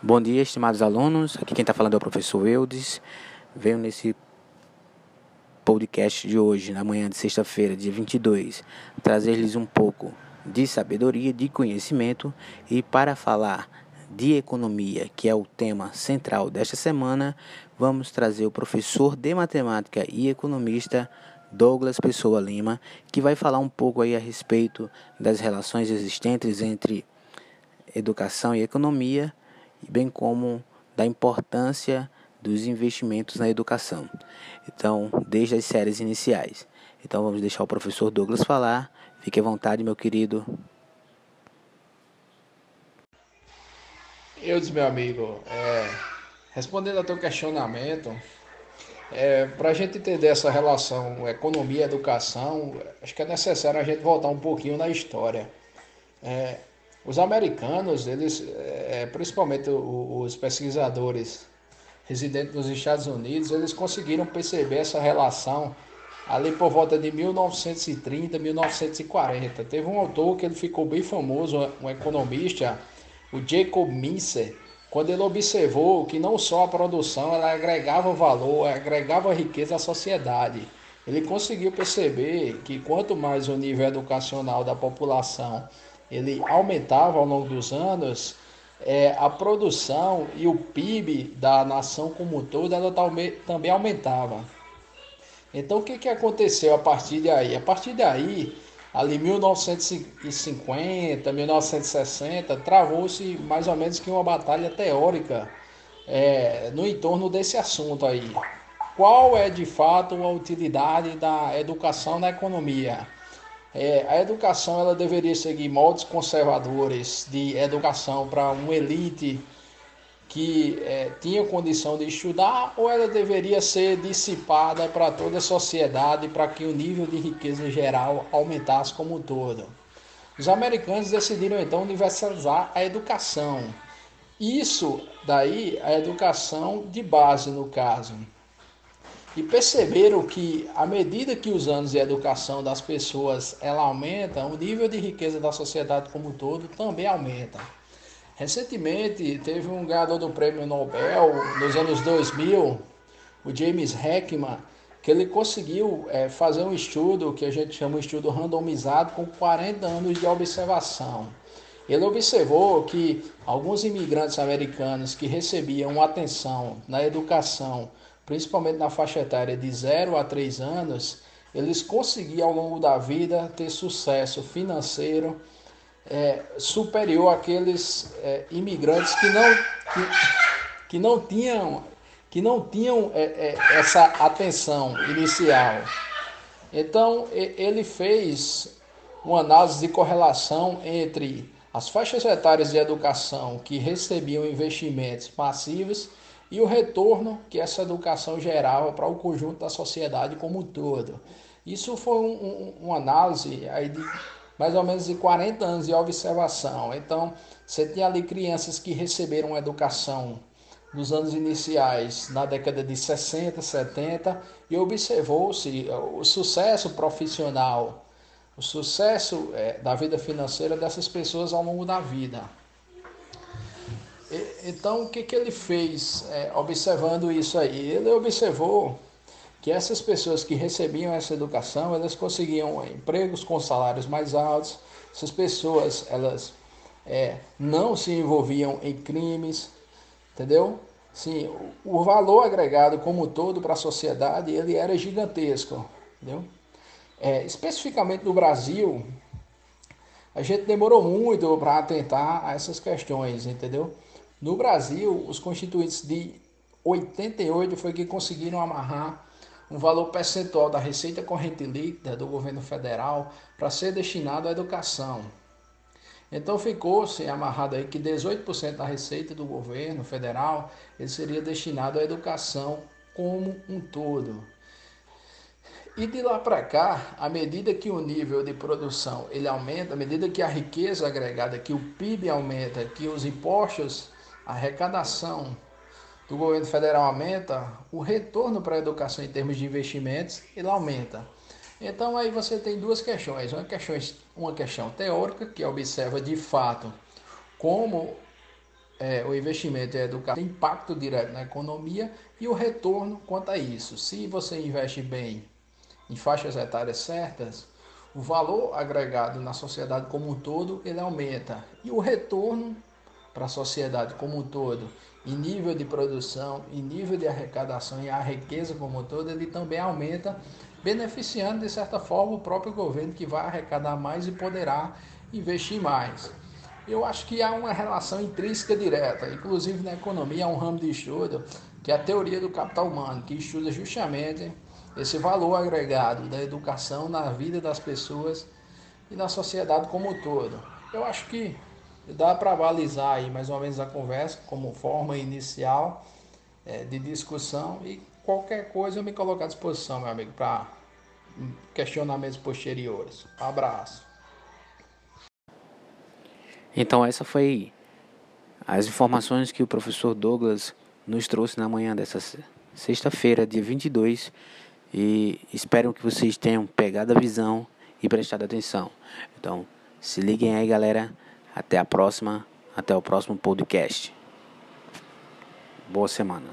Bom dia, estimados alunos. Aqui quem está falando é o professor Eudes. Venho nesse podcast de hoje, na manhã de sexta-feira, dia 22, trazer-lhes um pouco de sabedoria, de conhecimento e para falar de economia, que é o tema central desta semana, vamos trazer o professor de matemática e economista Douglas Pessoa Lima, que vai falar um pouco aí a respeito das relações existentes entre educação e economia, bem como da importância dos investimentos na educação. Então, desde as séries iniciais. Então, vamos deixar o professor Douglas falar. Fique à vontade, meu querido. Eu disse, meu amigo, é, respondendo ao teu questionamento, é, para a gente entender essa relação economia educação, acho que é necessário a gente voltar um pouquinho na história. É, os americanos, eles, é, principalmente os pesquisadores residentes nos Estados Unidos, eles conseguiram perceber essa relação ali por volta de 1930, 1940. Teve um autor que ele ficou bem famoso, um economista, o Jacob Mincer, quando ele observou que não só a produção ela agregava valor, agregava riqueza à sociedade. Ele conseguiu perceber que quanto mais o nível educacional da população ele aumentava ao longo dos anos, é, a produção e o PIB da nação como um todo ela também aumentava. Então o que, que aconteceu a partir daí? A partir daí, ali 1950, 1960, travou-se mais ou menos que uma batalha teórica é, no entorno desse assunto aí. Qual é de fato a utilidade da educação na economia? É, a educação ela deveria seguir moldes conservadores de educação para uma elite que é, tinha condição de estudar ou ela deveria ser dissipada para toda a sociedade para que o nível de riqueza geral aumentasse como um todo. Os americanos decidiram então universalizar a educação. Isso daí, a educação de base no caso e perceberam que à medida que os anos de educação das pessoas ela aumenta, o nível de riqueza da sociedade como um todo também aumenta. Recentemente teve um ganhador do prêmio Nobel nos anos 2000, o James Heckman, que ele conseguiu é, fazer um estudo que a gente chama de estudo randomizado com 40 anos de observação. Ele observou que alguns imigrantes americanos que recebiam atenção na educação principalmente na faixa etária de 0 a 3 anos, eles conseguiam ao longo da vida ter sucesso financeiro é, superior àqueles é, imigrantes que não, que, que, não tinham, que não tinham é, é essa atenção inicial. Então, ele fez uma análise de correlação entre as faixas etárias de educação que recebiam investimentos passivos e o retorno que essa educação gerava para o conjunto da sociedade como um todo. Isso foi um, um, uma análise aí de mais ou menos de 40 anos de observação. Então, você tinha ali crianças que receberam educação nos anos iniciais, na década de 60, 70, e observou-se o sucesso profissional, o sucesso é, da vida financeira dessas pessoas ao longo da vida. Então, o que, que ele fez é, observando isso aí? Ele observou que essas pessoas que recebiam essa educação, elas conseguiam empregos com salários mais altos, essas pessoas, elas é, não se envolviam em crimes, entendeu? Sim, o valor agregado como um todo para a sociedade, ele era gigantesco, entendeu? É, especificamente no Brasil, a gente demorou muito para atentar a essas questões, entendeu? No Brasil, os constituintes de 88 foi que conseguiram amarrar um valor percentual da receita corrente líquida do governo federal para ser destinado à educação. Então ficou-se amarrado aí que 18% da receita do governo federal ele seria destinado à educação como um todo. E de lá para cá, à medida que o nível de produção ele aumenta, à medida que a riqueza agregada, que o PIB aumenta, que os impostos a arrecadação do governo federal aumenta, o retorno para a educação em termos de investimentos ele aumenta. Então aí você tem duas questões, uma questão, uma questão teórica que observa de fato como é, o investimento em educação tem impacto direto na economia e o retorno quanto a isso. Se você investe bem em faixas etárias certas, o valor agregado na sociedade como um todo ele aumenta e o retorno para a sociedade como um todo, em nível de produção, em nível de arrecadação e a riqueza como todo, ele também aumenta, beneficiando de certa forma o próprio governo que vai arrecadar mais e poderá investir mais. Eu acho que há uma relação intrínseca direta, inclusive na economia há um ramo de estudo que é a teoria do capital humano, que estuda justamente esse valor agregado da educação na vida das pessoas e na sociedade como um todo. Eu acho que dá para balizar aí mais ou menos a conversa como forma inicial é, de discussão e qualquer coisa eu me coloco à disposição, meu amigo, para questionamentos posteriores. Um abraço. Então essa foi as informações que o professor Douglas nos trouxe na manhã dessa sexta-feira, dia 22, e espero que vocês tenham pegado a visão e prestado atenção. Então, se liguem aí, galera. Até a próxima. Até o próximo podcast. Boa semana.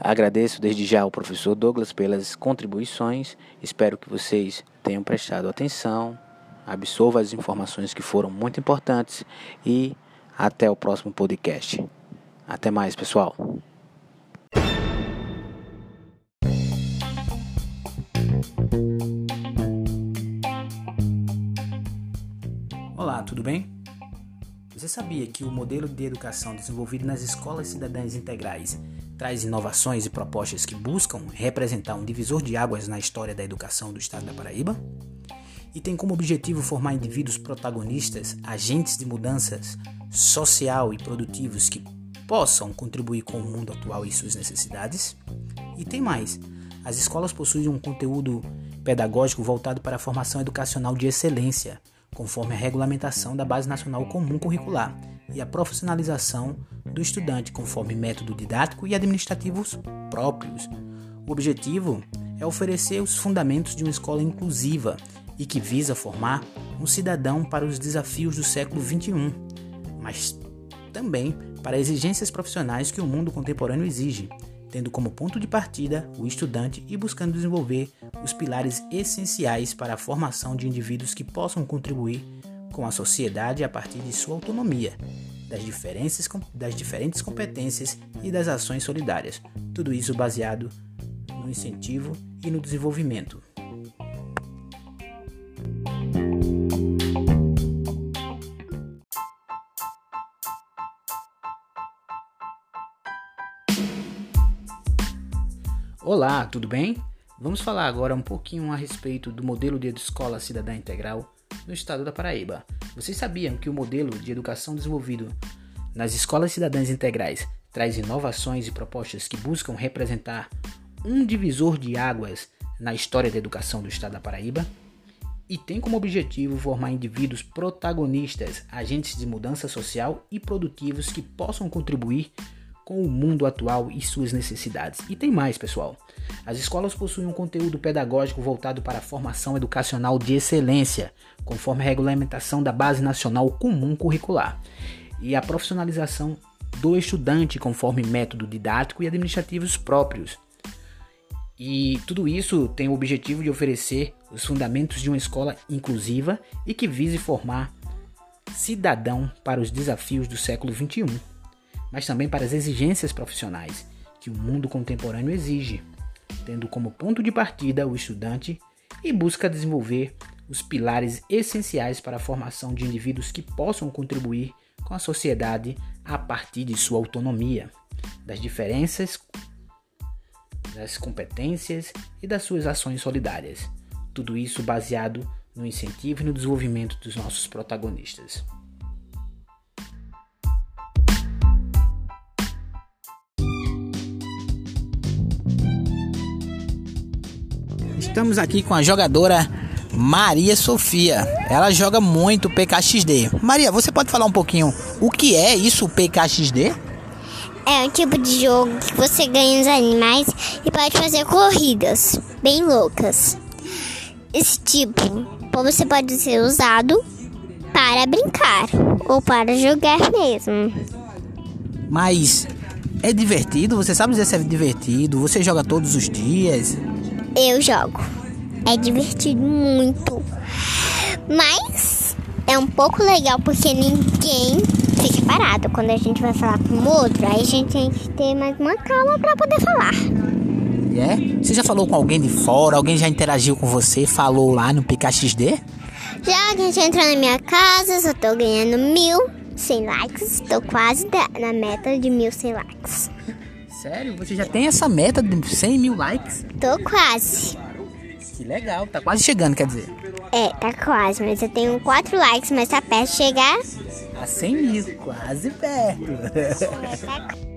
Agradeço desde já ao professor Douglas pelas contribuições. Espero que vocês tenham prestado atenção, absorva as informações que foram muito importantes e até o próximo podcast. Até mais, pessoal. Tudo bem? Você sabia que o modelo de educação desenvolvido nas escolas cidadãs integrais traz inovações e propostas que buscam representar um divisor de águas na história da educação do estado da Paraíba? E tem como objetivo formar indivíduos protagonistas, agentes de mudanças social e produtivos que possam contribuir com o mundo atual e suas necessidades? E tem mais: as escolas possuem um conteúdo pedagógico voltado para a formação educacional de excelência conforme a regulamentação da Base Nacional Comum Curricular e a profissionalização do estudante, conforme método didático e administrativos próprios. O objetivo é oferecer os fundamentos de uma escola inclusiva e que visa formar um cidadão para os desafios do século XXI, mas também para exigências profissionais que o mundo contemporâneo exige, tendo como ponto de partida o estudante e buscando desenvolver os pilares essenciais para a formação de indivíduos que possam contribuir com a sociedade a partir de sua autonomia, das, diferenças, das diferentes competências e das ações solidárias. Tudo isso baseado no incentivo e no desenvolvimento. Olá, tudo bem? Vamos falar agora um pouquinho a respeito do modelo de escola cidadã integral no estado da Paraíba. Vocês sabiam que o modelo de educação desenvolvido nas escolas cidadãs integrais traz inovações e propostas que buscam representar um divisor de águas na história da educação do estado da Paraíba? E tem como objetivo formar indivíduos protagonistas, agentes de mudança social e produtivos que possam contribuir com o mundo atual e suas necessidades. E tem mais, pessoal. As escolas possuem um conteúdo pedagógico voltado para a formação educacional de excelência, conforme a regulamentação da Base Nacional Comum Curricular, e a profissionalização do estudante conforme método didático e administrativos próprios. E tudo isso tem o objetivo de oferecer os fundamentos de uma escola inclusiva e que vise formar cidadão para os desafios do século XXI mas também para as exigências profissionais que o mundo contemporâneo exige, tendo como ponto de partida o estudante e busca desenvolver os pilares essenciais para a formação de indivíduos que possam contribuir com a sociedade a partir de sua autonomia, das diferenças, das competências e das suas ações solidárias. Tudo isso baseado no incentivo e no desenvolvimento dos nossos protagonistas. Estamos aqui com a jogadora Maria Sofia. Ela joga muito PKXD. Maria, você pode falar um pouquinho o que é isso, o PKXD? É um tipo de jogo que você ganha os animais e pode fazer corridas bem loucas. Esse tipo você pode ser usado para brincar ou para jogar mesmo. Mas é divertido? Você sabe dizer se é divertido? Você joga todos os dias? Eu jogo. É divertido muito. Mas é um pouco legal porque ninguém fica parado. Quando a gente vai falar com o outro, aí a gente tem que ter mais uma calma para poder falar. É? Você já falou com alguém de fora? Alguém já interagiu com você? Falou lá no PKXD? Já que a gente entrou na minha casa, só tô ganhando mil sem likes. Tô quase na meta de mil sem likes. Sério? Você já tem essa meta de 100 mil likes? Tô quase. Que legal, tá quase chegando, quer dizer. É, tá quase, mas eu tenho 4 likes, mas tá perto de chegar. A 100 mil, quase perto. É, tá...